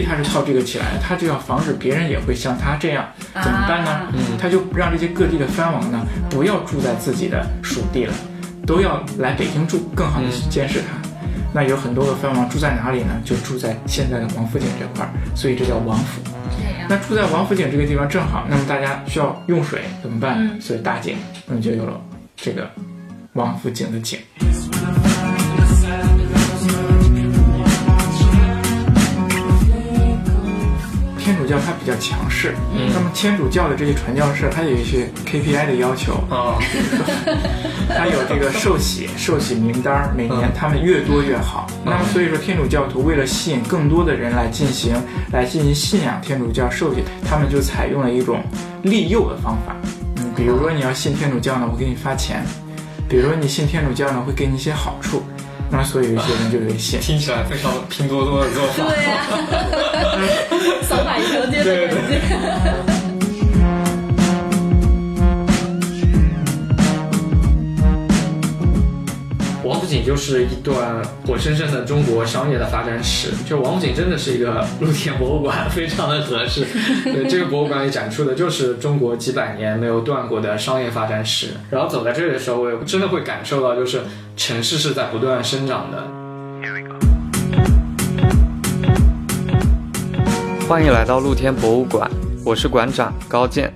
帝他是靠这个起来的，他就要防止别人也会像他这样，怎么办呢？他就让这些各地的藩王呢，不要住在自己的属地了，都要来北京住，更好的去监视他。那有很多的藩王住在哪里呢？就住在现在的王府井这块儿，所以这叫王府。那住在王府井这个地方正好，那么大家需要用水怎么办？所以大井，那么就有了这个王府井的井。天主教它比较强势，那么天主教的这些传教士，它有一些 KPI 的要求啊，它有这个受洗 受洗名单，每年他们越多越好。那么所以说，天主教徒为了吸引更多的人来进行来进行信仰天主教受洗，他们就采用了一种利诱的方法。嗯，比如说你要信天主教呢，我给你发钱；，比如说你信天主教呢，会给你一些好处。那所以有些人就得限，听起来非常拼多多的做法。对呀，扫码一条街的感觉。井就是一段活生生的中国商业的发展史。就王府井真的是一个露天博物馆，非常的合适。对，这个博物馆里展出的就是中国几百年没有断过的商业发展史。然后走在这里的时候，我也真的会感受到，就是城市是在不断生长的。欢迎来到露天博物馆，我是馆长高健。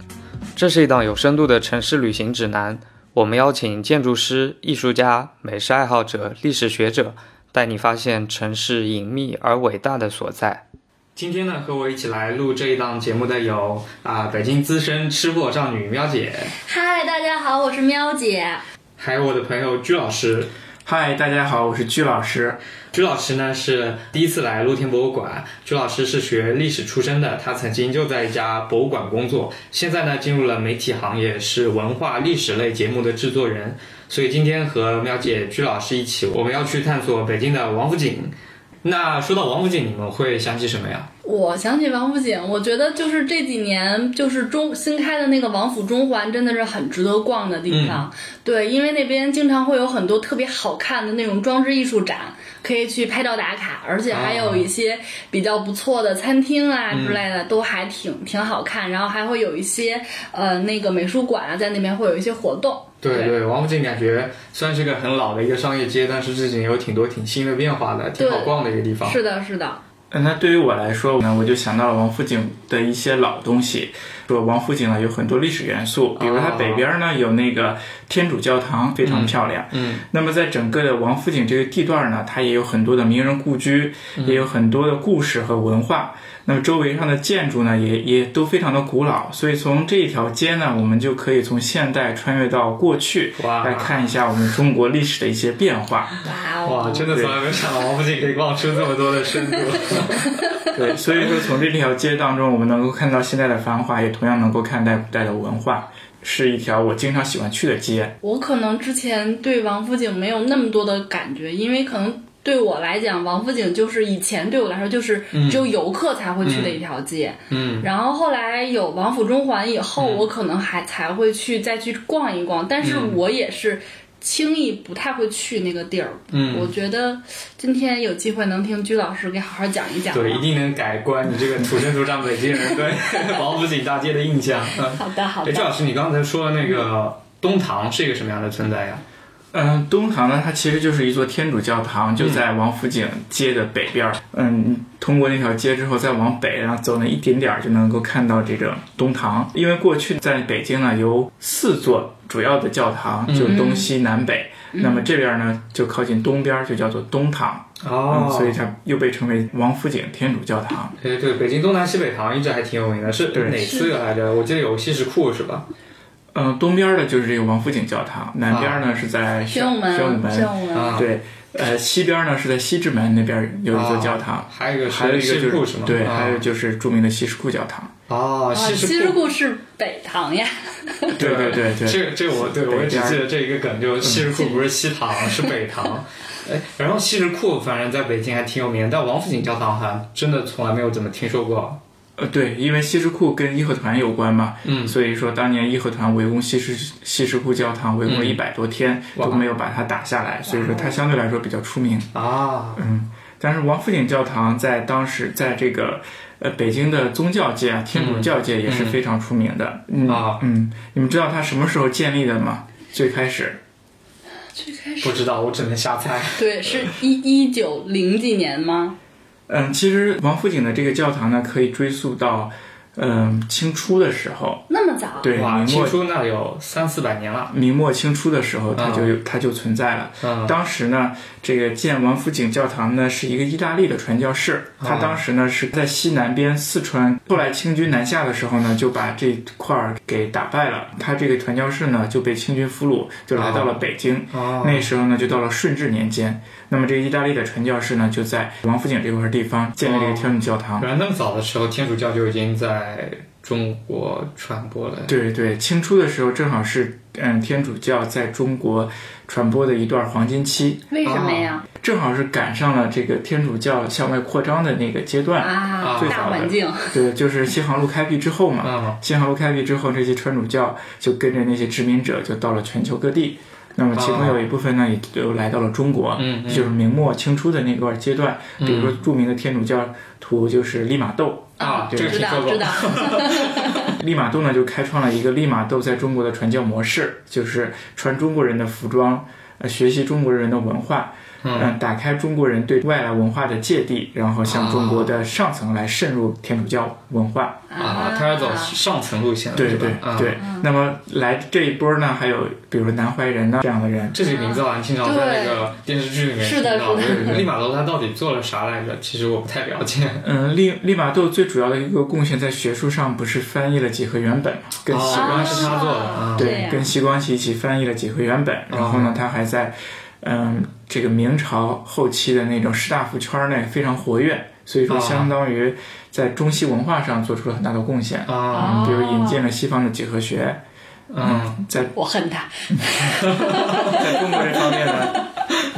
这是一档有深度的城市旅行指南。我们邀请建筑师、艺术家、美食爱好者、历史学者，带你发现城市隐秘而伟大的所在。今天呢，和我一起来录这一档节目的有啊，北京资深吃货少女喵姐。嗨，大家好，我是喵姐。还有我的朋友鞠老师。嗨，大家好，我是鞠老师。鞠老师呢是第一次来露天博物馆。鞠老师是学历史出身的，他曾经就在一家博物馆工作，现在呢进入了媒体行业，是文化历史类节目的制作人。所以今天和喵姐、鞠老师一起，我们要去探索北京的王府井。那说到王府井，你们会想起什么呀？我想起王府井，我觉得就是这几年就是中新开的那个王府中环，真的是很值得逛的地方。对，因为那边经常会有很多特别好看的那种装置艺术展，可以去拍照打卡，而且还有一些比较不错的餐厅啊之类的，都还挺挺好看。然后还会有一些呃那个美术馆啊，在那边会有一些活动。对对，王府井感觉虽然是个很老的一个商业街，但是最近有挺多挺新的变化的，挺好逛的一个地方。是的，是的。那对于我来说呢，我就想到了王府井的一些老东西。说王府井呢有很多历史元素，比如它北边呢有那个天主教堂，非常漂亮。嗯。那么在整个的王府井这个地段呢，它也有很多的名人故居，也有很多的故事和文化。那么周围上的建筑呢，也也都非常的古老，所以从这一条街呢，我们就可以从现代穿越到过去，来看一下我们中国历史的一些变化。哇，真的从来没有想到王府井可以逛出这么多的深度。对，所以说从这条街当中，我们能够看到现代的繁华，也同样能够看待古代的文化，是一条我经常喜欢去的街。我可能之前对王府井没有那么多的感觉，因为可能。对我来讲，王府井就是以前对我来说就是只有游客才会去的一条街。嗯，然后后来有王府中环以后，我可能还才会去再去逛一逛。但是我也是轻易不太会去那个地儿。嗯，我觉得今天有机会能听鞠老师给好好讲一讲。对，一定能改观你这个土生土长北京人对 王府井大街的印象。好的，好的。鞠老师，你刚才说那个东塘是一个什么样的存在呀？嗯，东堂呢，它其实就是一座天主教堂，就在王府井街的北边儿。嗯，通过那条街之后，再往北，然后走那一点点儿，就能够看到这个东堂。因为过去在北京呢，有四座主要的教堂，就东西南北。那么这边呢，就靠近东边，就叫做东堂。哦，所以它又被称为王府井天主教堂。对对，北京东南西北堂一直还挺有名的，是哪四个来着？我记得有西什库是吧？嗯，东边的就是这个王府井教堂，南边呢是在宣武门。宣武门，对，呃，西边呢是在西直门那边有一座教堂，还有一个还有一个就是对，还有就是著名的西什库教堂。哦，西什库是北堂呀。对对对对，这这我对我只记得这一个梗，就西什库不是西堂是北堂。哎，然后西什库反正在北京还挺有名，但王府井教堂好像真的从来没有怎么听说过。呃，对，因为西什库跟义和团有关嘛，嗯，所以说当年义和团围攻西什西什库教堂，围攻了一百多天都没有把它打下来，所以说它相对来说比较出名啊，嗯，但是王府井教堂在当时在这个呃北京的宗教界啊，天主教界也是非常出名的。嗯啊。嗯，你们知道它什么时候建立的吗？最开始，最开始不知道，我只能瞎猜。对，是一一九零几年吗？嗯，其实王府井的这个教堂呢，可以追溯到嗯清初的时候，那么早？对，明末清初那有三四百年了。明末清初的时候，它就有它就存在了。嗯当时呢，这个建王府井教堂呢是一个意大利的传教士，他当时呢是在西南边四川，后来清军南下的时候呢，就把这块儿给打败了。他这个传教士呢就被清军俘虏，就来到了北京。哦那时候呢，就到了顺治年间。那么这个意大利的传教士呢，就在王府井这块地方建立了一个天主教堂。原来那么早的时候，天主教就已经在中国传播了。对对，清初的时候正好是嗯天主教在中国传播的一段黄金期。为什么呀？正好是赶上了这个天主教向外扩张的那个阶段。啊，大最早的环境。对，就是新航路开辟之后嘛。嗯新航路开辟之后，这些天主教就跟着那些殖民者就到了全球各地。那么其中有一部分呢，也就来到了中国，就是明末清初的那段阶段。比如说著名的天主教徒就是利玛窦，啊，对知这个听说过道知。道，利玛窦呢就开创了一个利玛窦在中国的传教模式，就是穿中国人的服装，呃，学习中国人的文化，嗯、打开中国人对外来文化的芥蒂，然后向中国的上层来渗入天主教文化。啊，他要走上层路线了，对对对，那么来这一波呢，还有比如南怀仁呢这样的人，这几个名字好像经常在那个电视剧里面是的听到。是的对利玛窦他到底做了啥来着？其实我不太了解。嗯，利利玛窦最主要的一个贡献在学术上不是翻译了几何原本嘛，跟西哦，光是他做的啊。对跟西光系一起翻译了几何原本，然后呢，他还在嗯这个明朝后期的那种士大夫圈内非常活跃，所以说哦相当于在中西文化上做出了很大的贡献。啊，比如引进了西方的几何学，嗯，在我恨他。在中国这方面呢，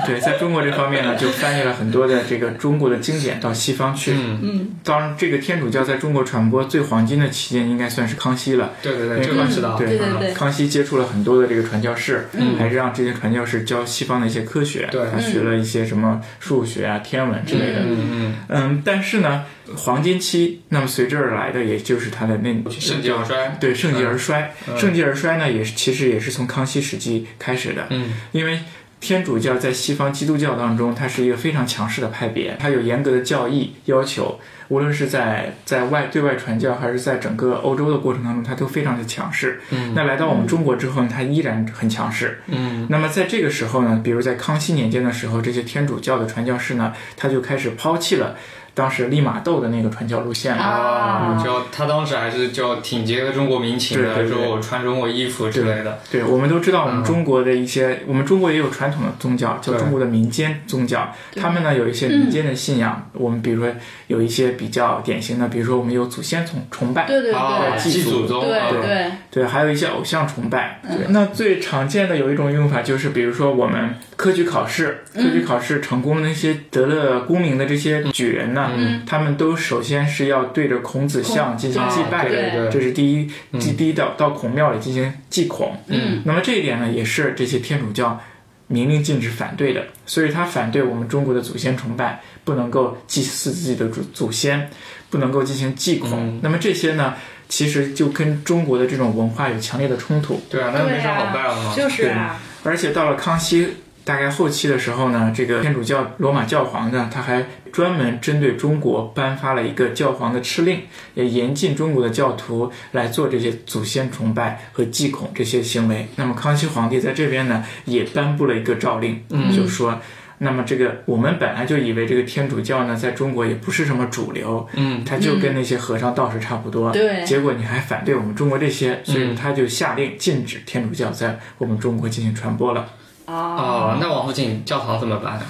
对，在中国这方面呢，就翻译了很多的这个中国的经典到西方去。嗯，嗯，当然，这个天主教在中国传播最黄金的期间，应该算是康熙了。对对对，这个我知道。对对对对康熙接触了很多的这个传教士，还是让这些传教士教西方的一些科学，对他学了一些什么数学啊、天文之类的。嗯嗯嗯，但是呢，黄金期，那么随之而来的，也就是他的那嗯，盛极而衰。对盛极而衰。嗯盛极而衰呢，也是其实也是从康熙时期开始的，嗯因为。天主教在西方基督教当中，它是一个非常强势的派别，它有严格的教义要求，无论是在在外对外传教，还是在整个欧洲的过程当中，它都非常的强势。嗯那来到我们中国之后呢，它依然很强势。嗯那么在这个时候呢，比如在康熙年间的时候，这些天主教的传教士呢，他就开始抛弃了当时利玛窦的那个传教路线了。啊就他当时还是叫挺结合中国民情的，对对对说穿中国衣服之类的。对，我们都知道，我们嗯中国的一些，我们中国也有传统的宗教，叫中国的民间宗教。他们呢有一些民间的信仰，我们比如说有一些比较典型的，比如说我们有祖先崇崇拜，对对啊，对祭祖宗。对啊对，对，还有一些偶像崇拜。对，那最常见的有一种用法就是，比如说我们科举考试，科举考试成功的那些得了功名的这些举人呢，他们都首先是要对着孔子像进行祭拜的。对对这是第一，第第一到到孔庙里进行祭孔。嗯，那么这一点呢，也是这些天主教明令禁止反对的，所以他反对我们中国的祖先崇拜，不能够祭祀自己的祖祖先，不能够进行祭孔。嗯那么这些呢，其实就跟中国的这种文化有强烈的冲突。对啊，那没啥好拜了嘛。就是啊，而且到了康熙大概后期的时候呢，这个天主教罗马教皇呢，他还专门针对中国颁发了一个教皇的敕令，也严禁中国的教徒来做这些祖先崇拜和祭孔这些行为。那么康熙皇帝在这边呢，也颁布了一个诏令，嗯就说。那么这个我们本来就以为这个天主教呢，在中国也不是什么主流，嗯他就跟那些和尚道士差不多。对结果你还反对我们中国这些，所以他就下令禁止天主教在我们中国进行传播了。啊，哦，那王府井教堂怎么办？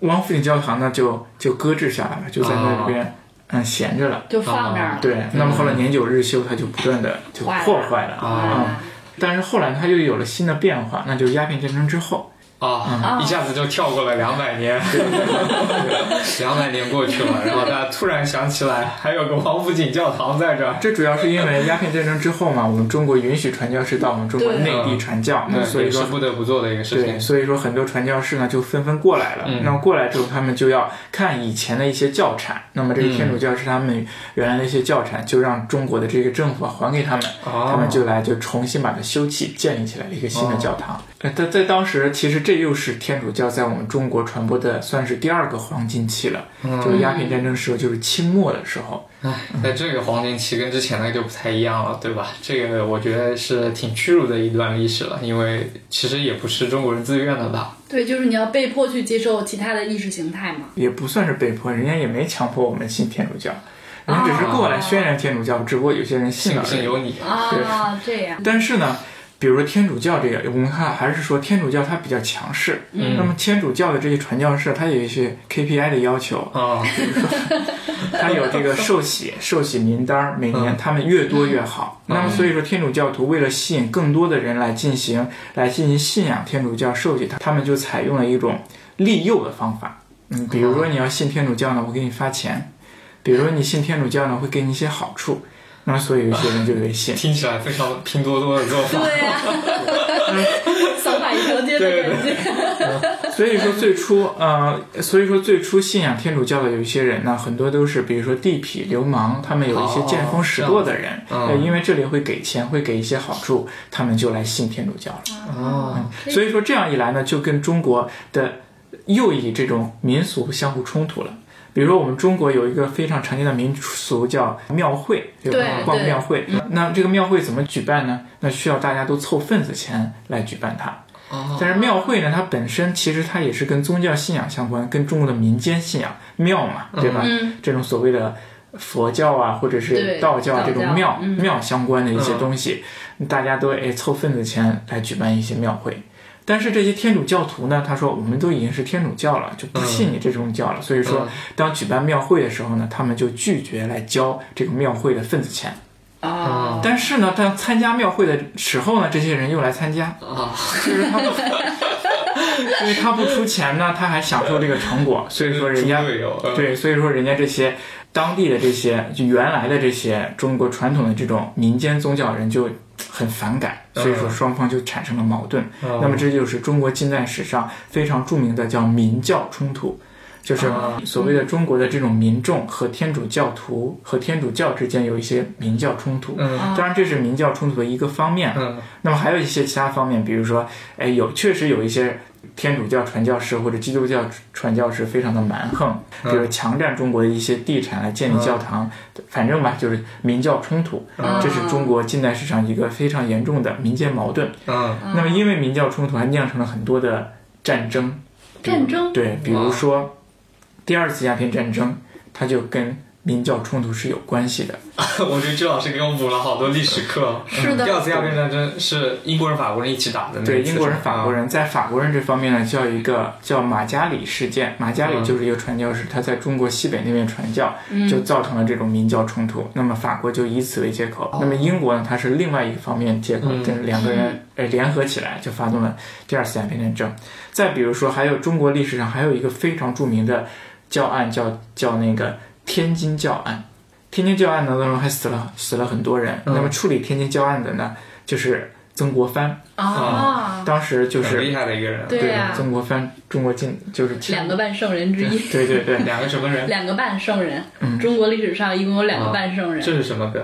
王府井教堂呢，就就搁置下来了，就在那边、嗯闲着了。就放那儿了。对，那么后来年久日修，它就不断的就破坏了啊啊，但是后来它又有了新的变化，那就是鸦片战争之后。啊，一下子就跳过了两百年，两百年过去了，然后大家突然想起来，还有个王府井教堂在这儿。这主要是因为鸦片战争之后嘛，我们中国允许传教士到我们中国内地传教，那所以说不得不做的一个事情。所以说很多传教士呢就纷纷过来了。那么过来之后，他们就要看以前的一些教产。那么这个天主教是他们原来的一些教产，就让中国的这个政府还给他们，他们就来就重新把它修葺，建立起来了一个新的教堂。在在当时，其实这又是天主教在我们中国传播的算是第二个黄金期了。就是鸦片战争时候，就是清末的时候。唉，在这个黄金期跟之前那就不太一样了，对吧？这个我觉得是挺屈辱的一段历史了，因为其实也不是中国人自愿的吧？对，就是你要被迫去接受其他的意识形态嘛。也不算是被迫，人家也没强迫我们信天主教，人家只是过来宣扬天主教，只不过有些人信了。信由你啊，这样。但是呢？比如说天主教这个，我们看还是说天主教它比较强势。嗯。那么天主教的这些传教士，他有一些 KPI 的要求啊，比如说他有这个受洗受洗名单，每年他们越多越好。那么所以说天主教徒为了吸引更多的人来进行来进行信仰天主教受洗，他他们就采用了一种利诱的方法。嗯，比如说你要信天主教呢，我给你发钱；比如说你信天主教呢，会给你一些好处。那所以有些人就会 信，听起来非常拼多多的做法。对呀，扫码一条街的感觉。所以说最初，呃，所以说最初信仰天主教的有一些人呢，很多都是比如说地痞流氓，他们有一些见风使舵的人，因为这里会给钱，会给一些好处，他们就来信天主教了。哦，所以说这样一来呢，就跟中国的右翼这种民俗相互冲突了。比如说，我们中国有一个非常常见的民俗叫庙会，对吧？逛庙会。那这个庙会怎么举办呢？那需要大家都凑份子钱来举办它。但是庙会呢，它本身其实它也是跟宗教信仰相关，跟中国的民间信仰庙嘛，对吧？这种所谓的佛教啊，或者是道教这种庙庙相关的一些东西，大家都哎凑份子钱来举办一些庙会。但是这些天主教徒呢，他说我们都已经是天主教了，就不信你这种教了。所以说，当举办庙会的时候呢，他们就拒绝来交这个庙会的份子钱。啊！但是呢，当参加庙会的时候呢，这些人又来参加。啊！就是他不，因为他不出钱呢，他还享受这个成果。所以说人家对，所以说人家这些当地的这些就原来的这些中国传统的这种民间宗教人就。很反感，所以说双方就产生了矛盾。那么这就是中国近代史上非常著名的叫民教冲突，就是所谓的中国的这种民众和天主教徒和天主教之间有一些民教冲突。当然这是民教冲突的一个方面。那么还有一些其他方面，比如说，哎，有确实有一些。天主教传教士或者基督教传教士非常的蛮横，比如强占中国的一些地产来建立教堂，反正吧，就是民教冲突，这是中国近代史上一个非常严重的民间矛盾。嗯，那么因为民教冲突还酿成了很多的战争，战争？对，比如说第二次鸦片战争，它就跟。民教冲突是有关系的，我觉得周老师给我补了好多历史课。是的，第二次鸦片战争是英国人、法国人一起打的。对，英国人、法国人在法国人这方面呢，叫一个叫马加里事件。马加里就是一个传教士，他在中国西北那边传教，就造成了这种民教冲突。那么法国就以此为借口，那么英国呢，它是另外一个方面借口，这两个人呃联合起来就发动了第二次鸦片战争。再比如说，还有中国历史上还有一个非常著名的教案，叫叫那个。天津教案，天津教案当中还死了死了很多人。那么处理天津教案的呢，就是曾国藩啊，当时就是厉害的一个人。对呀，曾国藩，中国近就是两个半圣人之一。对 对对，两个什么人？两个半圣人。嗯，中国历史上一共有两个半圣人。这是什么梗？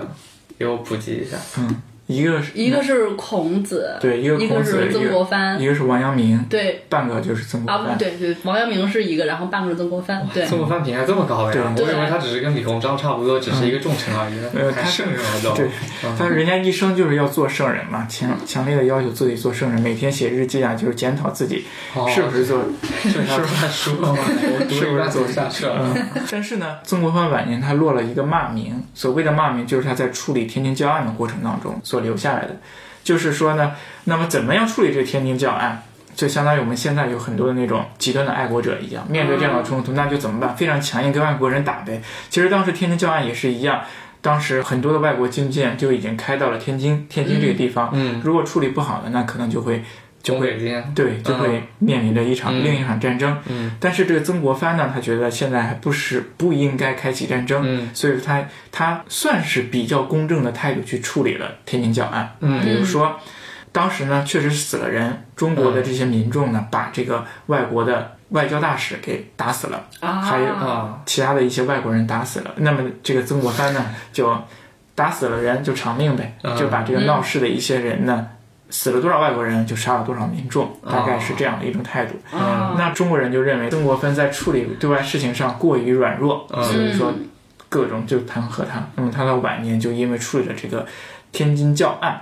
给我普及一下。嗯。一个是一个是孔子，对，一个孔子，曾国藩，一个是王阳明，对，半个就是曾国藩。啊，对对，王阳明是一个，然后半个是曾国藩。对，曾国藩评价这么高呀？我以为他只是跟李鸿章差不多，只是一个重臣而已。呃，他圣人了都。对，但是人家一生就是要做圣人嘛，强强烈的要求自己做圣人，每天写日记啊，就是检讨自己是不是做，是不是看书了吗？是不是做下去了？但是呢，曾国藩晚年他落了一个骂名，所谓的骂名就是他在处理天津教案的过程当中所留下来的。就是说呢，那么怎么样处理这个天津教案？就相当于我们现在有很多的那种极端的爱国者一样，面对这样的冲突，那就怎么办？非常强硬，跟外国人打呗。其实当时天津教案也是一样，当时很多的外国军舰就已经开到了天津，天津这个地方，嗯，如果处理不好的，那可能就会就会对，就会面临着一场、嗯。另一场战争。嗯。但是这个曾国藩呢，他觉得现在还不是不应该开启战争，嗯。所以说他他算是比较公正的态度去处理了天津教案。嗯。比如说，当时呢确实死了人，中国的这些民众呢，把这个外国的外交大使给打死了，啊，还有啊，其他的一些外国人打死了。那么这个曾国藩呢，就打死了人就偿命呗，嗯。就把这个闹事的一些人呢。死了多少外国人，就杀了多少民众，大概是这样的一种态度。啊那中国人就认为曾国藩在处理对外事情上过于软弱，嗯所以说各种就弹劾他。那么他到晚年就因为处理了这个天津教案，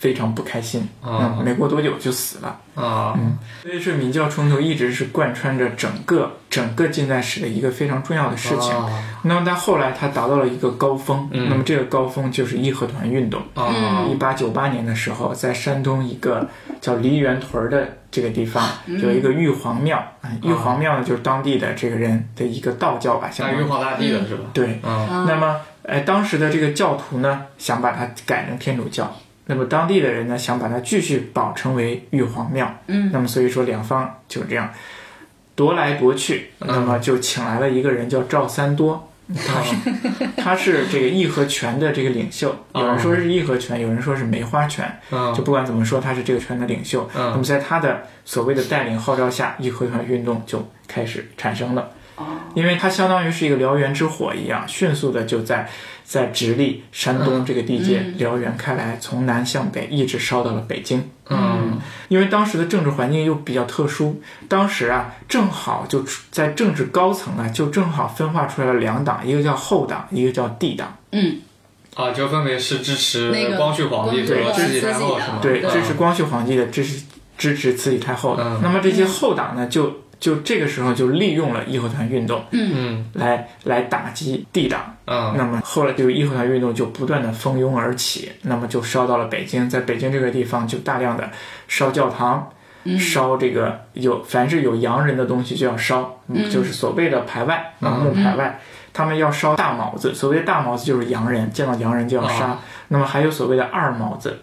非常不开心，啊嗯，没过多久就死了。啊，嗯所以这民教冲突一直是贯穿着整个整个近代史的一个非常重要的事情。啊那么在后来它达到了一个高峰，嗯那么这个高峰就是义和团运动。啊一八九八年的时候，在山东一个叫梨园屯儿的这个地方，有一个玉皇庙。啊玉皇庙呢，就是当地的这个人的一个道教吧，相当于像玉皇大帝的是吧？对。嗯那么，哎，当时的这个教徒呢，想把它改成天主教。那么当地的人呢，想把它继续保成为玉皇庙。嗯，那么所以说两方就这样夺来夺去，嗯那么就请来了一个人叫赵三多。他是 他是这个义和拳的这个领袖，有人说是义和拳，有人说是梅花拳，嗯就不管怎么说，他是这个拳的领袖。那么在他的所谓的带领号召下，义和团运动就开始产生了。因为它相当于是一个燎原之火一样，迅速的就在在直隶、山东这个地界燎原开来，从南向北一直烧到了北京。嗯因为当时的政治环境又比较特殊，当时啊正好就在政治高层啊就正好分化出来了两党，一个叫后党，一个叫帝党。嗯，啊，就分别是支持光绪皇帝和慈禧太后是吗？对，嗯支持光绪皇帝的，支持支持慈禧太后的。嗯那么这些后党呢，就就这个时候就利用了义和团运动，嗯来来打击帝党。嗯那么后来就义和团运动就不断的蜂拥而起，那么就烧到了北京，在北京这个地方就大量的烧教堂，烧这个有凡是有洋人的东西就要烧，嗯、就是所谓的排外盲目排外。他们要烧大毛子，所谓的大毛子就是洋人，见到洋人就要杀。那么还有所谓的二卯子，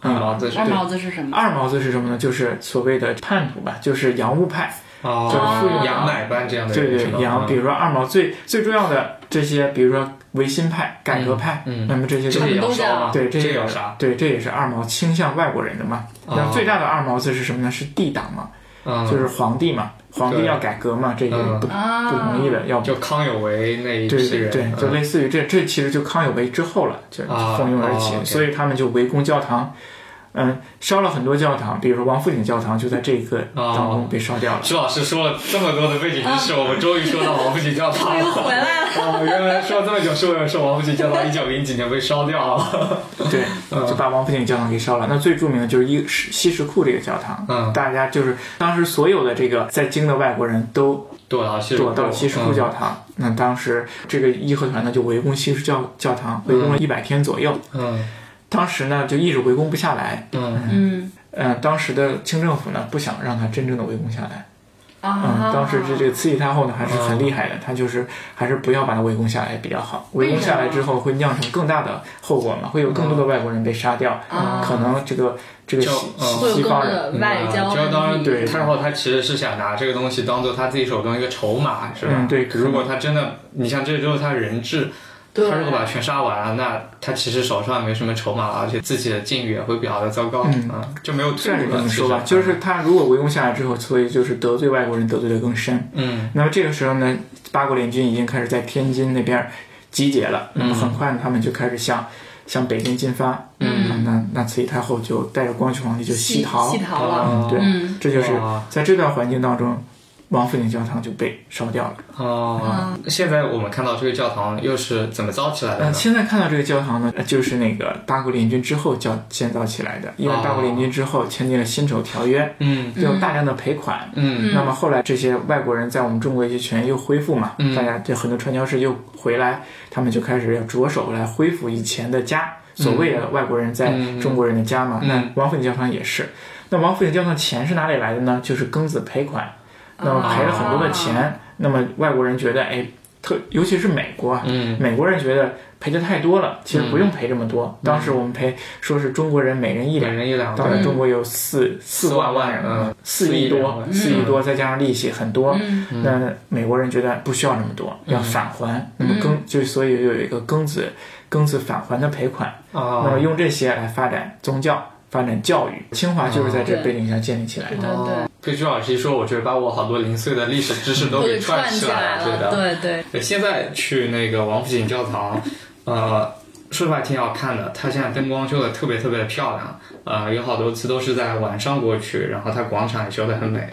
二毛子是二毛子是什么？二毛子是什么呢？就是所谓的叛徒吧，就是洋务派。哦，就是附庸杨乃班这样的对对，羊，比如说二毛最最重要的这些，比如说维新派、改革派，嗯嗯。那么这些这也要他们都烧吗？对，这也这也要杀。对，这也是二毛倾向外国人的嘛。哦。那最大的二毛子是什么呢？是帝党嘛，嗯，就是皇帝嘛，皇帝要改革嘛，这个嗯。不啊不容易的，要就康有为那一批人，对对对，就嗯。类似于这，这其实就康有为之后了，就啊蜂拥而起所以他们就围攻教堂，嗯，烧了很多教堂，比如说王府井教堂就在这个哦当中被烧掉了。徐老师说了这么多的背景知识，我们终于说到王府井教堂。回来了。哦，原来说了这么久是为了说王府井教堂一九零几年被烧掉了。对，就把王府井教堂给烧了。那最著名的就是一西什库这个教堂，嗯大家就是当时所有的这个在京的外国人都躲到西躲到西什库嗯教堂。那当时这个义和团呢就围攻西什教教堂，围攻了一百天左右。嗯当时呢就一直围攻不下来，嗯。嗯。嗯、当时的清政府呢不想让他真正的围攻下来。嗯，啊，当时这这个慈禧太后呢还是很厉害的，她就是还是不要把他围攻下来比较好。围攻下来之后会酿成更大的后果嘛，会有更多的外国人被杀掉，啊。可能这个这个西西方人。的外交就当然对太后她其实是想拿这个东西当做她自己手中一个筹码，是吧？嗯对如果她真的，你像这就是她人质，对她如果把全杀完了，那他其实手上没什么筹码了，而且自己的境遇也会比较的糟糕，嗯啊，就没有退路了。这么说吧，就是他如果围攻下来之后，所以就是得罪外国人得罪的更深。嗯那么这个时候呢，八国联军已经开始在天津那边集结了。那么很快呢，他们就开始向向北京进发。嗯，那那慈禧太后就带着光绪皇帝就西逃。西逃了。嗯对，嗯这就是在这段环境当中，王府井教堂就被烧掉了。哦，现在我们看到这个教堂又是怎么造起来的呃，呢？现在看到这个教堂呢，呃就是那个八国联军之后建建造起来的，因为八国联军之后签订了辛丑条约，嗯就有大量的赔款。嗯那么后来这些外国人在我们中国一些权益又恢复嘛，嗯大家这很多传教士又回来，他们就开始要着手来恢复以前的家，所谓的外国人在中国人的家嘛。嗯那王府井教堂也是，那王府井教堂钱是哪里来的呢？就是庚子赔款，那么赔了很多的钱，那么外国人觉得，哎，特尤其是美国啊，嗯美国人觉得赔的太多了，其实不用赔这么多。当时我们赔说是中国人每人一一两，人一两，当时中国有四四万万人，嗯四亿多，嗯四亿多，再加上利息很多。嗯那美国人觉得不需要那么多，要返还。那么庚就所以有一个庚子庚子返还的赔款。那啊么用这些来发展宗教、发展教育。清华就是在这背景下建立起来对。的。对。被朱老师一说，我觉得把我好多零碎的历史知识都都给给串起起来了对。的。对。对，对，现在去那个王府井教堂，呃，说实话挺好看的。它现在灯光修的特别特别的漂亮，呃，有好多次都是在晚上过去，然后它广场也修的很美。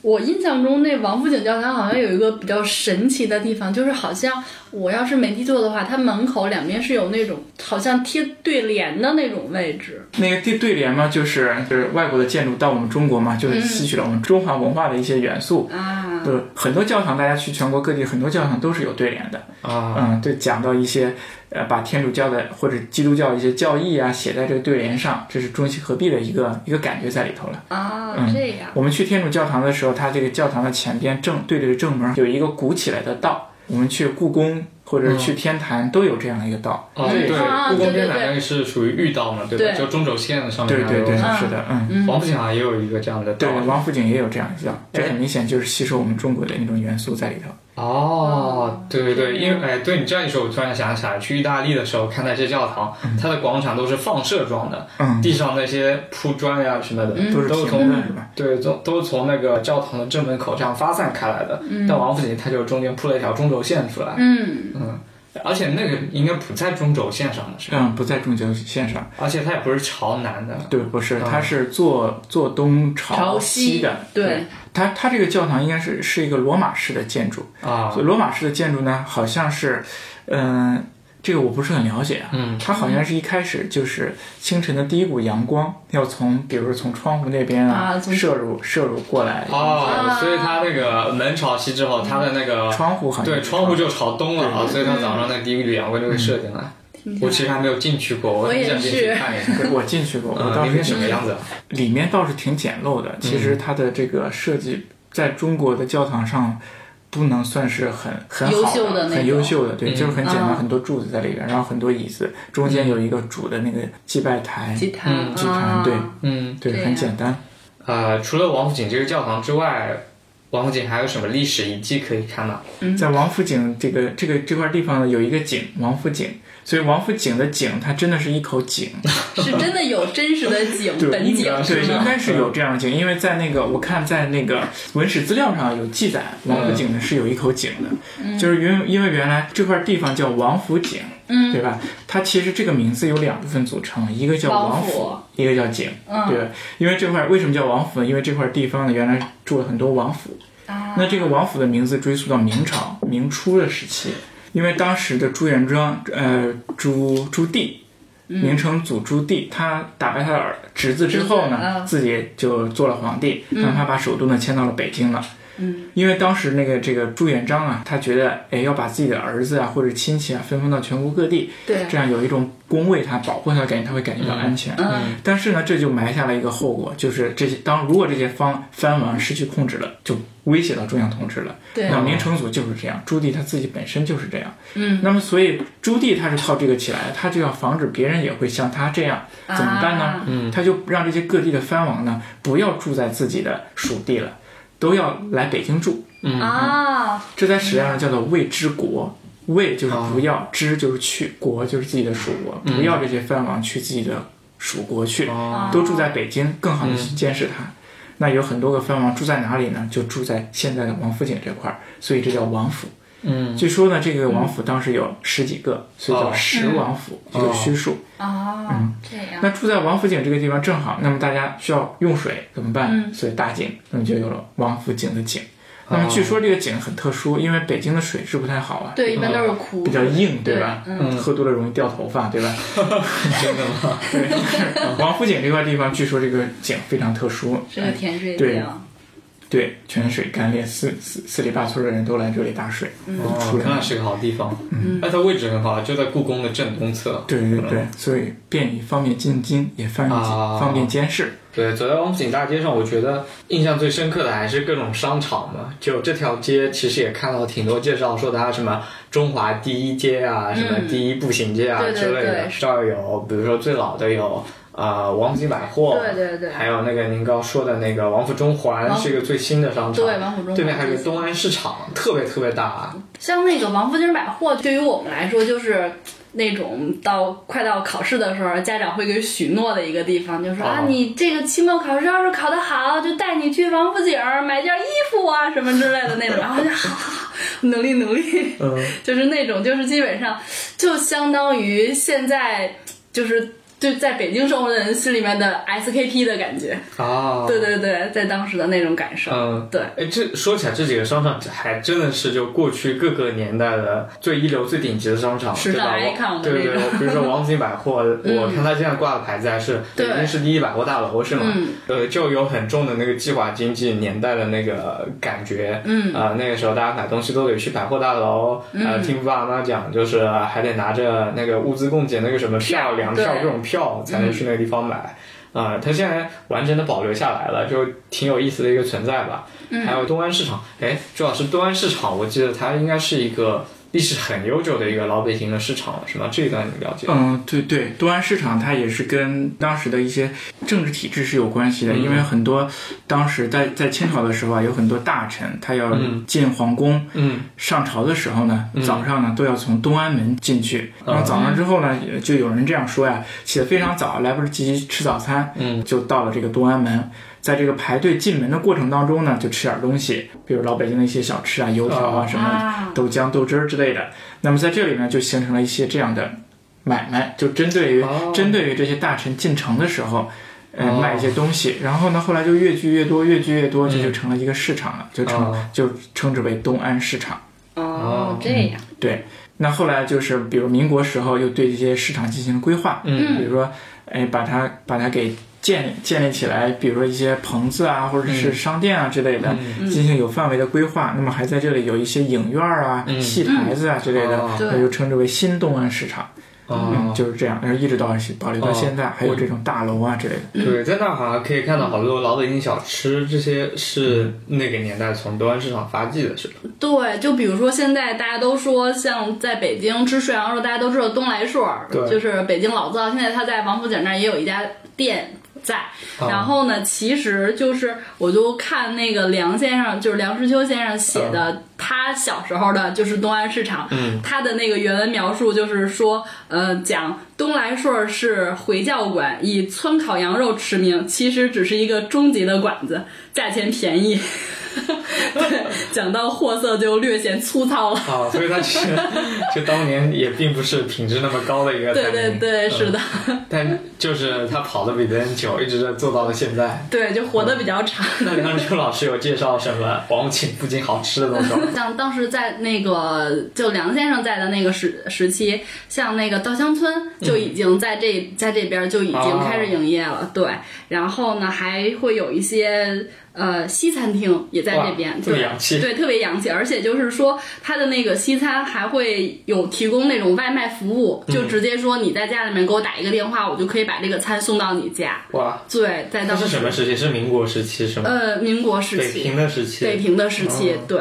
我印象中那王府井教堂好像有一个比较神奇的地方，就是好像我要是没记错的话，它门口两边是有那种好像贴对联的那种位置。那个对对联嘛，就是就是外国的建筑到我们中国嘛，就是吸取了我们中华文化的一些元素。啊，对，很多教堂，大家去全国各地，很多教堂都是有对联的。啊，嗯，对，讲到一些呃，把天主教的或者基督教一些教义啊写在这个对联上，这是中西合璧的一个一个感觉在里头了。啊，嗯这样，我们去天主教堂的时候，它这个教堂的前边正对着正门有一个鼓起来的道。我们去故宫或者是去天坛都有这样一个道。哦，对，啊故宫对对对天坛那个是属于御道嘛，对吧？对就中轴线上面对对对，是的，嗯。王府井好像也有一个这样的对道。，王府井也有这样一个道，这很明显就是吸收我们中国的那种元素在里头。哦，对对对，因为哎，对你这样一说，我突然想起来，去意大利的时候看那些教堂，它的广场都是放射状的，嗯，地上那些铺砖呀什么的，都是平都是从？对，都都是从那个教堂的正门口这样发散开来的。但王府井它就中间铺了一条中轴线出来，嗯，嗯，而且那个应该不在中轴线上的是吧？嗯，不在中轴线上。而且它也不是朝南的。对，不是，啊它是坐坐东朝西的。对，它它这个教堂应该是是一个罗马式的建筑。啊所以罗马式的建筑呢，好像是，嗯、这个我不是很了解啊。嗯，它好像是一开始就是清晨的第一股阳光要从，比如说从窗户那边啊从射入射入过来。哦，啊所以它那个门朝西之后，它的那个窗户好像对窗户就朝东了啊，所以它早上那第一缕阳光就会射进来。我其实还没有进去过，我很想进去看一看。对我进去过，我嗯，当时里面什么样子啊？里面倒是挺简陋的。其实它的这个设计在中国的教堂上不能算是很很好优秀的很优秀的，对，嗯就是很简单，啊很多柱子在里边，然后很多椅子，中间有一个主的那个祭拜台，祭坛，嗯祭坛啊对嗯，对，很简单。呃，除了王府井这个教堂之外，王府井还有什么历史遗迹可以看吗？在王府井这个这个这块地方呢，有一个井，王府井。所以王府井的井，它真的是一口井，是真的有真实的井，本井对？应该是有这样的井，因为在那个我看在那个文史资料上有记载，王府井呢是有一口井的，就是因为因为原来这块地方叫王府井，嗯，对吧？它其实这个名字有两部分组成，一个叫王王府府，一个叫井，嗯对吧？因为这块为什么叫王府呢？因为这块地方呢原来住了很多王府，啊，那这个王府的名字追溯到明朝明初的时期，因为当时的朱元璋，呃，朱朱棣，明成祖朱棣，他打败他的儿侄子之后呢，自己就做了皇帝，让他把首都呢迁到了北京了。嗯，因为当时那个这个朱元璋啊，他觉得，哎，要把自己的儿子啊或者亲戚啊分封到全国各地，对，这样有一种恭卫他、保护他的感觉，他会感觉到安全。嗯。但是呢，这就埋下了一个后果，就是这些当如果这些方藩王失去控制了，就威胁到中央统治了。对。那明成祖就是这样，朱棣他自己本身就是这样。嗯，那么所以朱棣他是靠这个起来的，他就要防止别人也会像他这样，怎么办呢？啊嗯。他就让这些各地的藩王呢，不要住在自己的属地了，都要来北京住。嗯啊，这在史料上叫做魏之国。魏就是不要，之就是去，国就是自己的属国，不要这些藩王去自己的属国去。哦都住在北京，更好的去监视他。那有很多个藩王住在哪里呢？就住在现在的王府井这块儿，所以这叫王府。嗯据说呢，这个王府当时有十几个，所以叫哦十王府，这个虚数。啊，这样，那住在王府井这个地方正好，那么大家需要用水怎么办？嗯所以大井，那么就有了王府井的井。那么据说这个井很特殊，因为北京的水质不太好啊，对，一般都是苦比，较硬，对吧？对嗯喝多了容易掉头发，对吧？真的吗？对，王府井这块地方，据说这个井非常特殊，是个甜水对井，对，泉水干裂，四四四里八村的人都来这里打水。哦，看来是个好地方。嗯，那它位置很好，就在故宫的正东侧。对对对，所以便于方便进京，也方便方便监视。对，走在王府井大街上，我觉得印象最深刻的还是各种商场嘛。就这条街，其实也看到挺多介绍，说它什么中华第一街啊，什么第一步行街啊之类的。这儿有，比如说最老的有。呃，王府井百货，对对对，还有那个您刚说的那个王府中环，是一个最新的商场。对，王府中环对面还有个东安市场，特别特别大。像那个王府井百货，对于我们来说，就是那种到快到考试的时候，家长会给许诺的一个地方，就说啊，你这个期末考试要是考得好，就带你去王府井买件衣服啊，什么之类的那种。然后就好好好，努力努力，嗯，就是那种，就是基本上就相当于现在就是。就在北京生活的人心里面的 SKP 的感觉。啊，对对对，在当时的那种感受，嗯，对。哎，这说起来这几个商场还真的是就过去各个年代的最一流、最顶级的商场，对吧？对对对，比如说 王府井百货，我看他现在挂的牌子还是北京市第一百货大楼，是吗？呃，就有很重的那个计划经济年代的那个感觉，嗯。啊，那个时候大家买东西都得去百货大楼，呃，听爸妈讲，就是还得拿着那个物资供给那个什么票、粮票这种票。票才能去那个地方买，啊，它现在完整的保留下来了，就挺有意思的一个存在吧。还有东安市场，哎，朱老师，东安市场，我记得它应该是一个。历史很悠久的一个老北京的市场，是吗？这一段你了解？嗯，对对，东安市场它也是跟当时的一些政治体制是有关系的，因为很多当时在在清朝的时候啊，有很多大臣他要进皇宫，嗯，上朝的时候呢，早上呢都要从东安门进去，然后早上之后呢，就有人这样说呀，起得非常早，来不及吃早餐，嗯，就到了这个东安门。在这个排队进门的过程当中呢，就吃点东西，比如老北京的一些小吃啊，油条啊，什么豆浆、豆汁儿之类的。那么在这里呢，就形成了一些这样的买卖，就针对于针对于这些大臣进城的时候，呃，卖一些东西。然后呢，后来就越聚越多，越聚越多，这就成了一个市场了，就称就称之为东安市场。哦，这样。对，那后来就是比如民国时候又对这些市场进行了规划，嗯，比如说，哎，把它把它给。建建立起来，比如说一些棚子啊，或者是商店啊之类的，进行有范围的规划。那么还在这里有一些影院啊、戏台子啊之类的，那就称之为新东安市场。嗯，就是这样，然后一直到保留到现在，还有这种大楼啊之类的。对，在那好像可以看到好多老北京小吃，这些是那个年代从东安市场发迹的，是吧？对，就比如说现在大家都说，像在北京吃涮羊肉，大家都知道东来顺，就是北京老字号。现在他在王府井那儿也有一家店。在，然后呢？其实就是，我就看那个梁先生，就是梁实秋先生写的，他小时候的，就是东安市场，他的那个原文描述就是说，呃，讲东来顺是回教馆，以村烤羊肉驰名，其实只是一个中级的馆子，价钱便宜。对，讲到货色就略显粗糙了。啊，所以他其实就当年也并不是品质那么高的一个。对对对，是的。但就是他跑的比别人久，一直在做到了现在。对，就活得比较长。那梁实秋老师有介绍什么王府井附近好吃的东西？像当时在那个就梁先生在的那个时时期，像那个稻香村就已经在这在这边就已经开始营业了。对，然后呢还会有一些。呃，西餐厅也在这边，对对，特别洋气，而且就是说，它的那个西餐还会有提供那种外卖服务，就直接说你在家里面给我打一个电话，我就可以把这个餐送到你家。哇，对，在当时是什么时期？是民国时期是吗？呃，民国时期，北平的时期，北平的时期，对。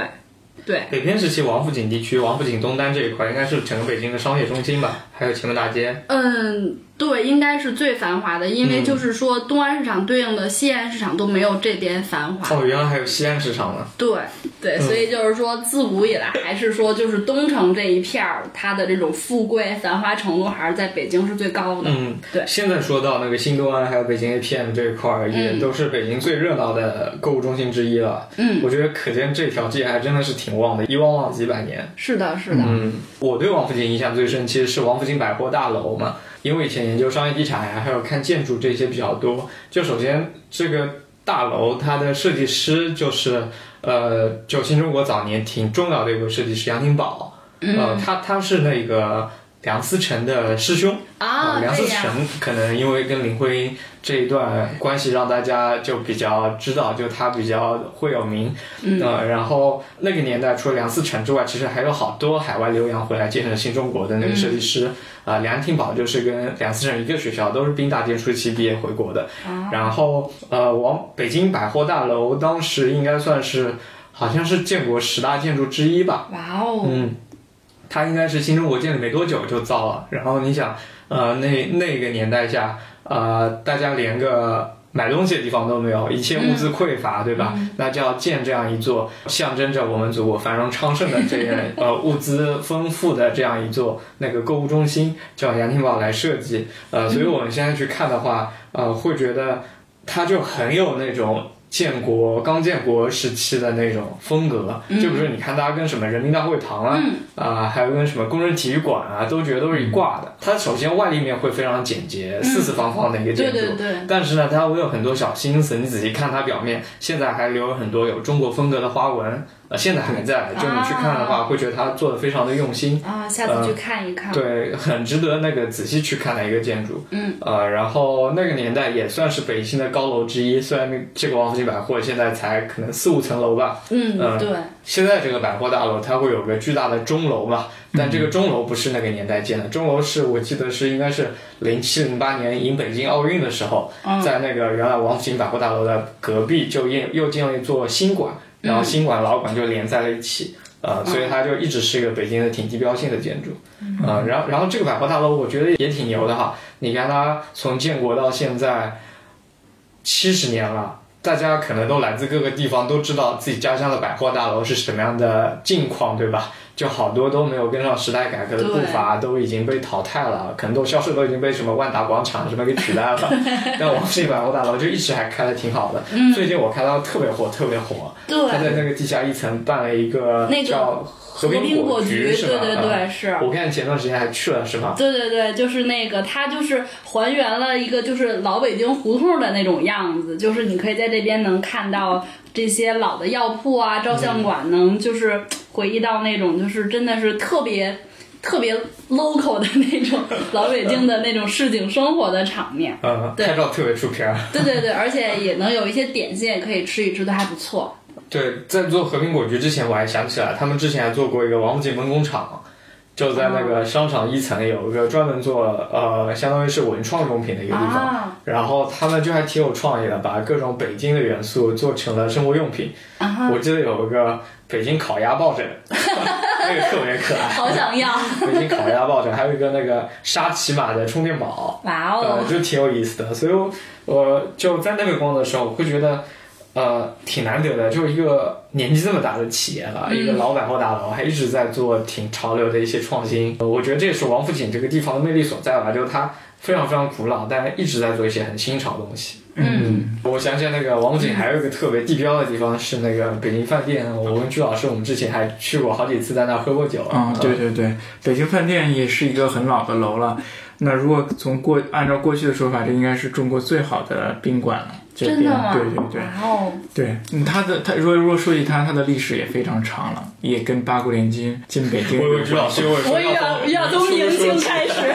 对，北平时期王府井地区，王府井东单这一块应该是整个北京的商业中心吧？还有前门大街。嗯，对，应该是最繁华的，因为就是说东安市场对应的西安市场都没有这边繁华。哦，原来还有西安市场呢。对对，所以就是说自古以来还是说就是东城这一片儿，它的这种富贵繁华程度还是在北京是最高的。嗯，对。现在说到那个新东安还有北京 A P M 这一块儿，也都是北京最热闹的购物中心之一了。嗯，我觉得可见这条街还真的是挺。旺的，一旺旺几百年。是的，是的。嗯，我对王府井印象最深，其实是王府井百货大楼嘛，因为以前研究商业地产呀，还有看建筑这些比较多。就首先这个大楼，它的设计师就是，呃，就新中国早年挺重要的一个设计师杨廷宝。呃，他他是那个梁思成的师兄啊，梁思成可能因为跟林徽因这一段关系，让大家就比较知道，就他比较会有名。嗯，然后那个年代除了梁思成之外，其实还有好多海外留洋回来建设新中国的那个设计师啊，梁廷宝就是跟梁思成一个学校，都是宾大建筑系毕业回国的。然后呃，往北京百货大楼当时应该算是好像是建国十大建筑之一吧。哇哦，嗯。它应该是新中国建立没多久就造了，然后你想，呃，那那个年代下，呃，大家连个买东西的地方都没有，一切物资匮乏，对吧？那就要建这样一座象征着我们祖国繁荣昌盛的这样呃 物资丰富的这样一座那个购物中心，叫杨廷宝来设计，呃，所以我们现在去看的话，呃，会觉得它就很有那种。建国刚建国时期的那种风格，就比如你看它跟什么人民大会堂啊，啊，还有跟什么工人体育馆啊，都觉得都是一挂的。它首先外立面会非常简洁，四四方方的一个建筑，对对对。但是呢，它会有很多小心思，你仔细看它表面，现在还留有很多有中国风格的花纹。呃，现在还在，就你去看的话，会觉得它做的非常的用心啊。下次去看一看。对，很值得那个仔细去看的一个建筑。嗯。呃，然后那个年代也算是北京的高楼之一，虽然那这个王府井百货现在才可能四五层楼吧。嗯，对。现在这个百货大楼它会有个巨大的钟楼嘛？但这个钟楼不是那个年代建的，钟楼是我记得是应该是零七零八年迎北京奥运的时候，在那个原来王府井百货大楼的隔壁就又又建了一座新馆。然后新馆老馆就连在了一起，呃，所以它就一直是一个北京的挺地标性的建筑，呃，然后然后这个百货大楼我觉得也挺牛的哈，你看它从建国到现在七十年了，大家可能都来自各个地方，都知道自己家乡的百货大楼是什么样的境况，对吧？就好多都没有跟上时代改革的步伐，都已经被淘汰了，可能都销售都已经被什么万达广场什么给取代了。但王府井百货大楼就一直还开的挺好的，最近我看到特别火，特别火。对，他在那个地下一层办了一个叫和平果局，对对对，是。我看前段时间还去了，是吧？对对对，就是那个，它就是还原了一个就是老北京胡同的那种样子，就是你可以在这边能看到这些老的药铺啊、照相馆，能就是。回忆到那种就是真的是特别特别 local 的那种老北京的那种市井生活的场面，嗯，拍照特别出片儿。对对对，而且也能有一些点心也可以吃一吃，都还不错。对，在做和平果局之前，我还想起来，他们之前还做过一个王府井梦工厂。就在那个商场一层有一个专门做呃，相当于是文创用品的一个地方，然后他们就还挺有创意的，把各种北京的元素做成了生活用品。我记得有一个北京烤鸭抱枕，那个特别可爱，好想要。北京烤鸭抱枕，还有一个那个沙琪玛的充电宝，哇哦，就挺有意思的。所以我就在那个逛的时候，我会觉得。呃，挺难得的，就是一个年纪这么大的企业了，一个老百货大楼，还一直在做挺潮流的一些创新。我觉得这也是王府井这个地方的魅力所在吧，就是它非常非常古老，但一直在做一些很新潮的东西。嗯，我想起来那个王府井还有一个特别地标的地方是那个北京饭店，我跟朱老师我们之前还去过好几次，在那喝过酒。啊，对对对，北京饭店也是一个很老的楼了。那如果从过按照过去的说法，这应该是中国最好的宾馆了。真的吗？对对对，哦，对，它的它如果如果说起它，它的历史也非常长了，也跟八国联军进北京。我以为朱老师，我以为要从明星开始。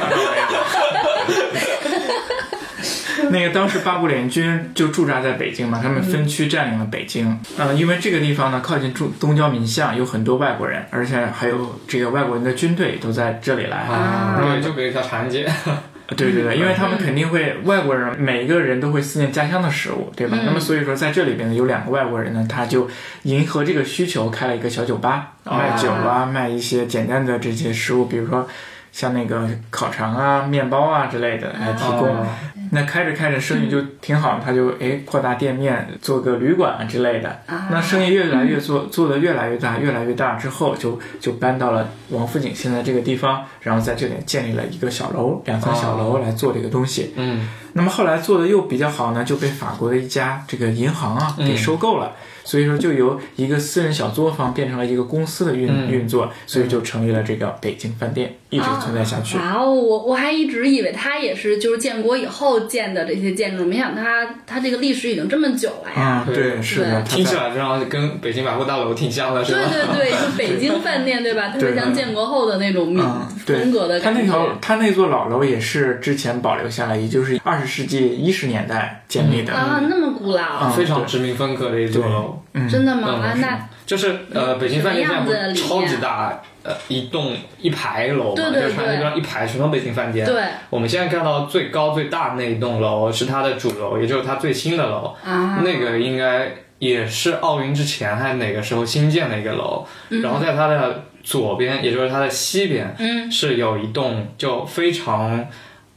那个当时八国联军就驻扎在北京嘛，他们分区占领了北京。嗯，因为这个地方呢靠近中东郊民巷，有很多外国人，而且还有这个外国人的军队都在这里来。啊，对，就给一条长安街。对对对，因为他们肯定会外国人，每一个人都会思念家乡的食物，对吧？那么所以说，在这里边呢，有两个外国人呢，他就迎合这个需求，开了一个小酒吧，卖酒啊，卖一些简单的这些食物，比如说像那个烤肠啊、面包啊之类的来提供。那开着开着生意就挺好，他就哎扩大店面，做个旅馆啊之类的。那生意越来越做，做的越来越大，越来越大之后，就就搬到了王府井现在这个地方，然后在这里建立了一个小楼，两层小楼来做这个东西。嗯。那么后来做的又比较好呢，就被法国的一家这个银行啊给收购了。所以说，就由一个私人小作坊变成了一个公司的运运作，所以就成立了这个北京饭店，一直存在下去。哇哦，我我还一直以为它也是就是建国以后。建的这些建筑，没想它它这个历史已经这么久了呀。啊，对，是的，听起来这样跟北京百货大楼挺像的，是吧？对对对，就北京饭店，对吧？特别像建国后的那种风格的感觉。它那条，它那座老楼也是之前保留下来，也就是二十世纪一十年代建立的啊，那么古老，非常知名风格的一座楼。真的吗？啊，那就是呃，北京饭店这样不超级大。呃，一栋一排楼嘛，就传那边一排全都北京饭店。对，我们现在看到最高最大那一栋楼是它的主楼，也就是它最新的楼。啊，那个应该也是奥运之前还是哪个时候新建的一个楼。然后在它的左边，也就是它的西边，嗯，是有一栋就非常。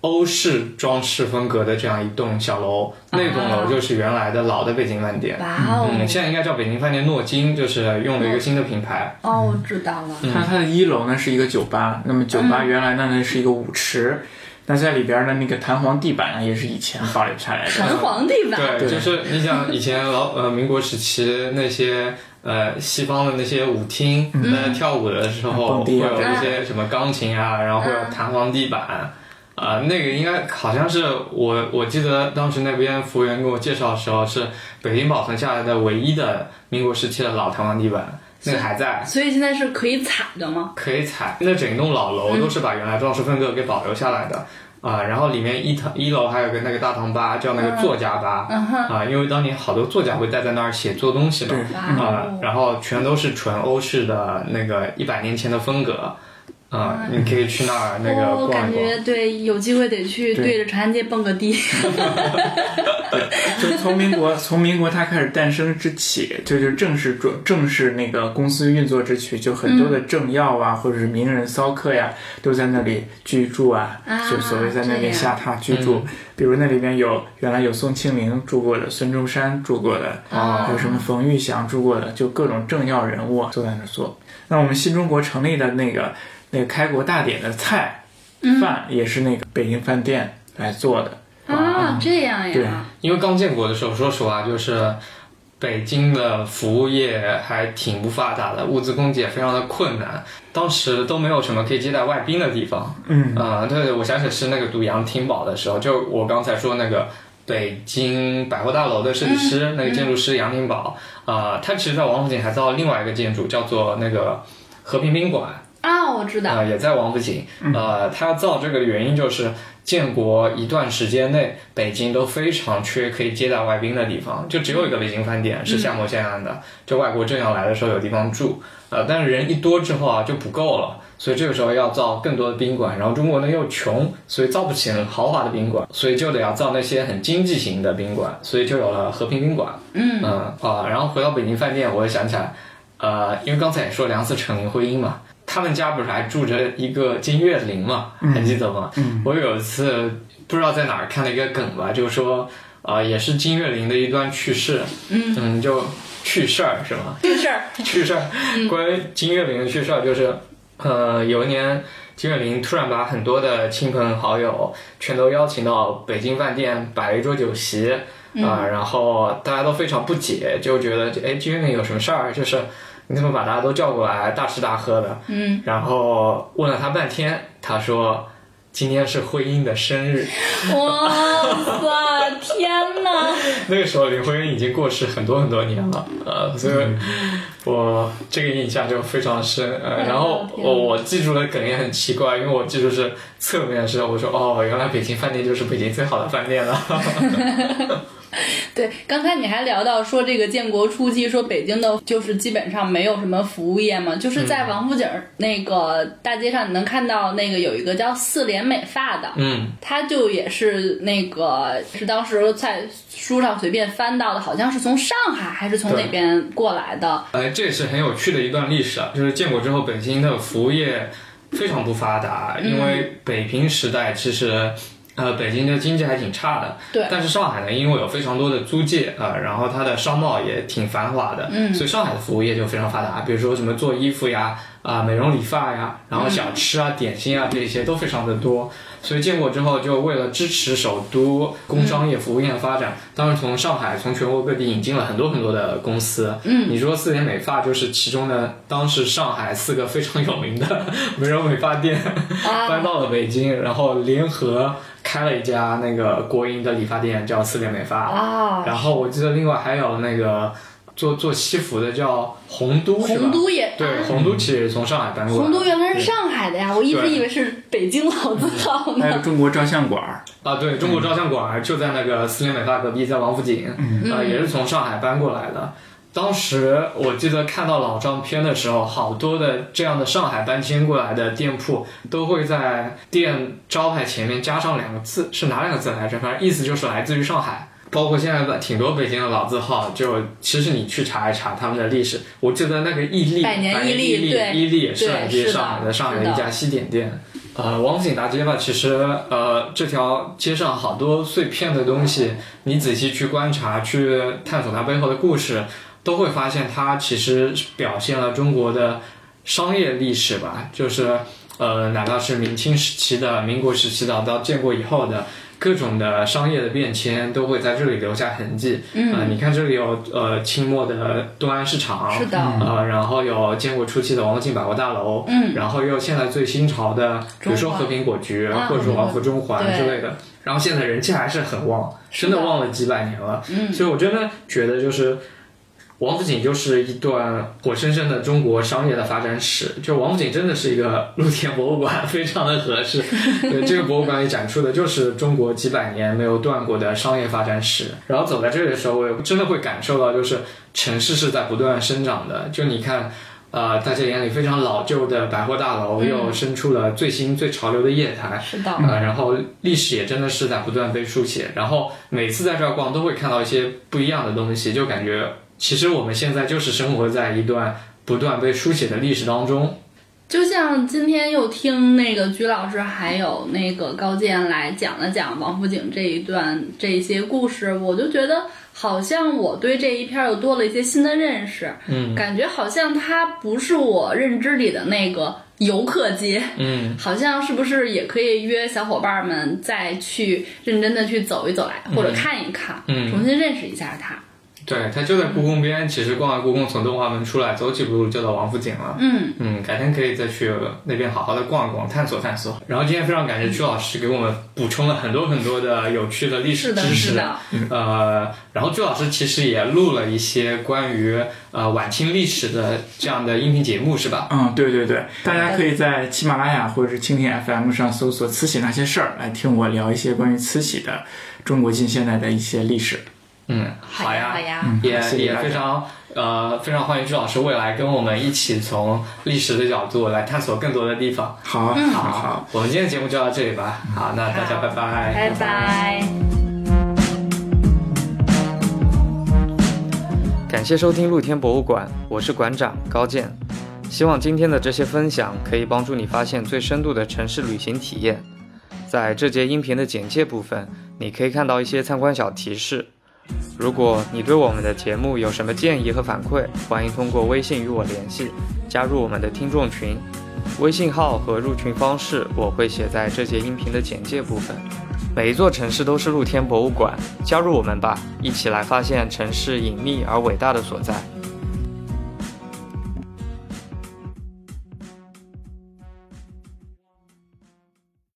欧式装饰风格的这样一栋小楼，那栋楼就是原来的老的北京饭店。哇哦！嗯，现在应该叫北京饭店诺金，就是用了一个新的品牌。哦，我知道了。它它的一楼呢是一个酒吧，那么酒吧原来呢那是一个舞池，那在里边的那个弹簧地板呢也是以前保留下来的。弹簧地板。对，就是你想以前老呃民国时期那些呃西方的那些舞厅，在跳舞的时候会有一些什么钢琴啊，然后会有弹簧地板。啊，那个应该好像是我，我记得当时那边服务员给我介绍的时候，是北京保存下来的唯一的民国时期的老弹簧地板，那个还在。所以现在是可以踩的吗？可以踩。那整栋老楼都是把原来装饰风格给保留下来的啊。然后里面一堂一楼还有个那个大堂吧，叫那个作家吧啊，因为当年好多作家会待在那儿写作东西嘛啊。然后全都是纯欧式的那个一百年前的风格。啊，你可以去那儿那个逛我感觉对，有机会得去对着长安街蹦个迪。就从民国从民国它开始诞生之起，就就正式正正式那个公司运作之起，就很多的政要啊，或者是名人骚客呀，都在那里居住啊，就所谓在那边下榻居住。比如那里边有原来有宋庆龄住过的，孙中山住过的，还有什么冯玉祥住过的，就各种政要人物都在那做。那我们新中国成立的那个。那个开国大典的菜饭也是那个北京饭店来做的啊，这样呀？对，因为刚建国的时候，说实话，就是北京的服务业还挺不发达的，物资供给也非常的困难，当时都没有什么可以接待外宾的地方。嗯啊，对，我想起是那个读杨廷宝的时候，就我刚才说那个北京百货大楼的设计师，那个建筑师杨廷宝啊，他其实在王府井还造了另外一个建筑，叫做那个和平宾馆。啊，我知道，呃，也在王府井。呃，他要造这个的原因就是，建国一段时间内，北京都非常缺可以接待外宾的地方，就只有一个北京饭店是像模现案的，就外国政要来的时候有地方住。呃，但是人一多之后啊，就不够了，所以这个时候要造更多的宾馆。然后中国呢又穷，所以造不起豪华的宾馆，所以就得要造那些很经济型的宾馆，所以就有了和平宾馆。嗯嗯啊，然后回到北京饭店，我也想起来，呃，因为刚才也说梁思成、林徽因嘛。他们家不是还住着一个金岳霖嘛？还记得吗？我有一次不知道在哪儿看了一个梗吧，就是说，呃，也是金岳霖的一段趣事。嗯，就趣事儿是吗？趣事儿，趣事儿。关于金岳霖的趣事儿，就是，呃，有一年金岳霖突然把很多的亲朋好友全都邀请到北京饭店摆了一桌酒席啊，然后大家都非常不解，就觉得哎，金岳霖有什么事儿？就是。你怎么把大家都叫过来大吃大喝的？嗯，然后问了他半天，他说今天是徽因的生日。哇塞，天哪！那个时候林徽因已经过世很多很多年了，呃，所以我这个印象就非常深。呃，然后我我记住的梗也很奇怪，因为我记住是侧面的时候，我说哦，原来北京饭店就是北京最好的饭店了。对，刚才你还聊到说这个建国初期，说北京的就是基本上没有什么服务业嘛，就是在王府井那个大街上，你能看到那个有一个叫四联美发的，嗯，他就也是那个是当时在书上随便翻到的，好像是从上海还是从哪边过来的。哎，这也是很有趣的一段历史啊，就是建国之后，北京的服务业非常不发达，因为北平时代其实。呃，北京的经济还挺差的，对。但是上海呢，因为有非常多的租界啊，然后它的商贸也挺繁华的，嗯。所以上海的服务业就非常发达，比如说什么做衣服呀，啊、美容理发呀，然后小吃啊、点心啊这些都非常的多。所以建国之后，就为了支持首都工商业、服务业的发展，当时从上海、从全国各地引进了很多很多的公司。嗯，你说四联美发就是其中的，当时上海四个非常有名的 美容美发店搬到了北京，然后联合开了一家那个国营的理发店，叫四联美发。啊，然后我记得另外还有那个做做西服的叫洪都，是吧洪都也对啊，洪都其实也是从上海搬过来的。洪都原来是上海的呀，我一直以为是北京老字号呢还有。中国照相馆儿，啊，对中国照相馆就在那个四联美发隔壁，在王府井，嗯呃，也是从上海搬过来的。当时我记得看到老照片的时候，好多的这样的上海搬迁过来的店铺都会在店招牌前面加上两个字，是哪两个字来着？反正意思就是来自于上海。包括现在的挺多北京的老字号，就其实你去查一查他们的历史，我记得那个伊利，百年伊利伊利，也是来自上海的，上海的一家西点店。呃，王府井大街吧，其实呃这条街上好多碎片的东西，你仔细去观察、去探索它背后的故事，都会发现它其实表现了中国的商业历史吧，就是呃，哪怕是明清时期的、民国时期的，到建国以后的。各种的商业的变迁都会在这里留下痕迹。嗯、呃，你看这里有呃清末的东安市场，是的呃，然后有建国初期的王府井百货大楼，嗯，然后又现在最新潮的，比如说和平果局、啊或者说王府中环之类的，然后现在人气还是很旺，真的旺了几百年了。嗯所以我真的觉得就是。王府井就是一段活生生的中国商业的发展史，就王府井真的是一个露天博物馆，非常的合适。对，这个博物馆里展出的就是中国几百年没有断过的商业发展史。然后走在这里的时候，我也真的会感受到，就是城市是在不断生长的。就你看，呃，大家眼里非常老旧的百货大楼，又生出了最新最潮流的业态。是的，呃，然后历史也真的是在不断被书写，然后每次在这儿逛都会看到一些不一样的东西，就感觉其实我们现在就是生活在一段不断被书写的历史当中。就像今天又听那个鞠老师还有那个高健来讲了讲王府井这一段这些故事，我就觉得好像我对这一片儿又多了一些新的认识。嗯感觉好像它不是我认知里的那个游客街，嗯，好像是不是也可以约小伙伴们再去认真的去走一走来，或者看一看，嗯重新认识一下它。对，它就在故宫边，其实逛完故宫从东华门出来，走几步路就到王府井了。嗯，嗯，改天可以再去那边好好的逛一逛，探索探索。然后今天非常感谢朱老师给我们补充了很多很多的有趣的历史是的，知识。是的，呃，然后朱老师其实也录了一些关于呃晚清历史的这样的音频节目，是吧？嗯，对对对，大家可以在喜马拉雅或者是蜻蜓 FM 上搜索“慈禧那些事儿”，来听我聊一些关于慈禧的中国近现代的一些历史。嗯，好呀，好呀，嗯也也非常呃非常欢迎朱老师未来跟我们一起从历史的角度来探索更多的地方。好，嗯好，好。我们今天的节目就到这里吧。好，那大家拜拜。拜拜。感谢收听露天博物馆，我是馆长高健。希望今天的这些分享可以帮助你发现最深度的城市旅行体验。在这节音频的简介部分，你可以看到一些参观小提示。如果你对我们的节目有什么建议和反馈，欢迎通过微信与我联系，加入我们的听众群。微信号和入群方式我会写在这节音频的简介部分。每一座城市都是露天博物馆，加入我们吧，一起来发现城市隐秘而伟大的所在。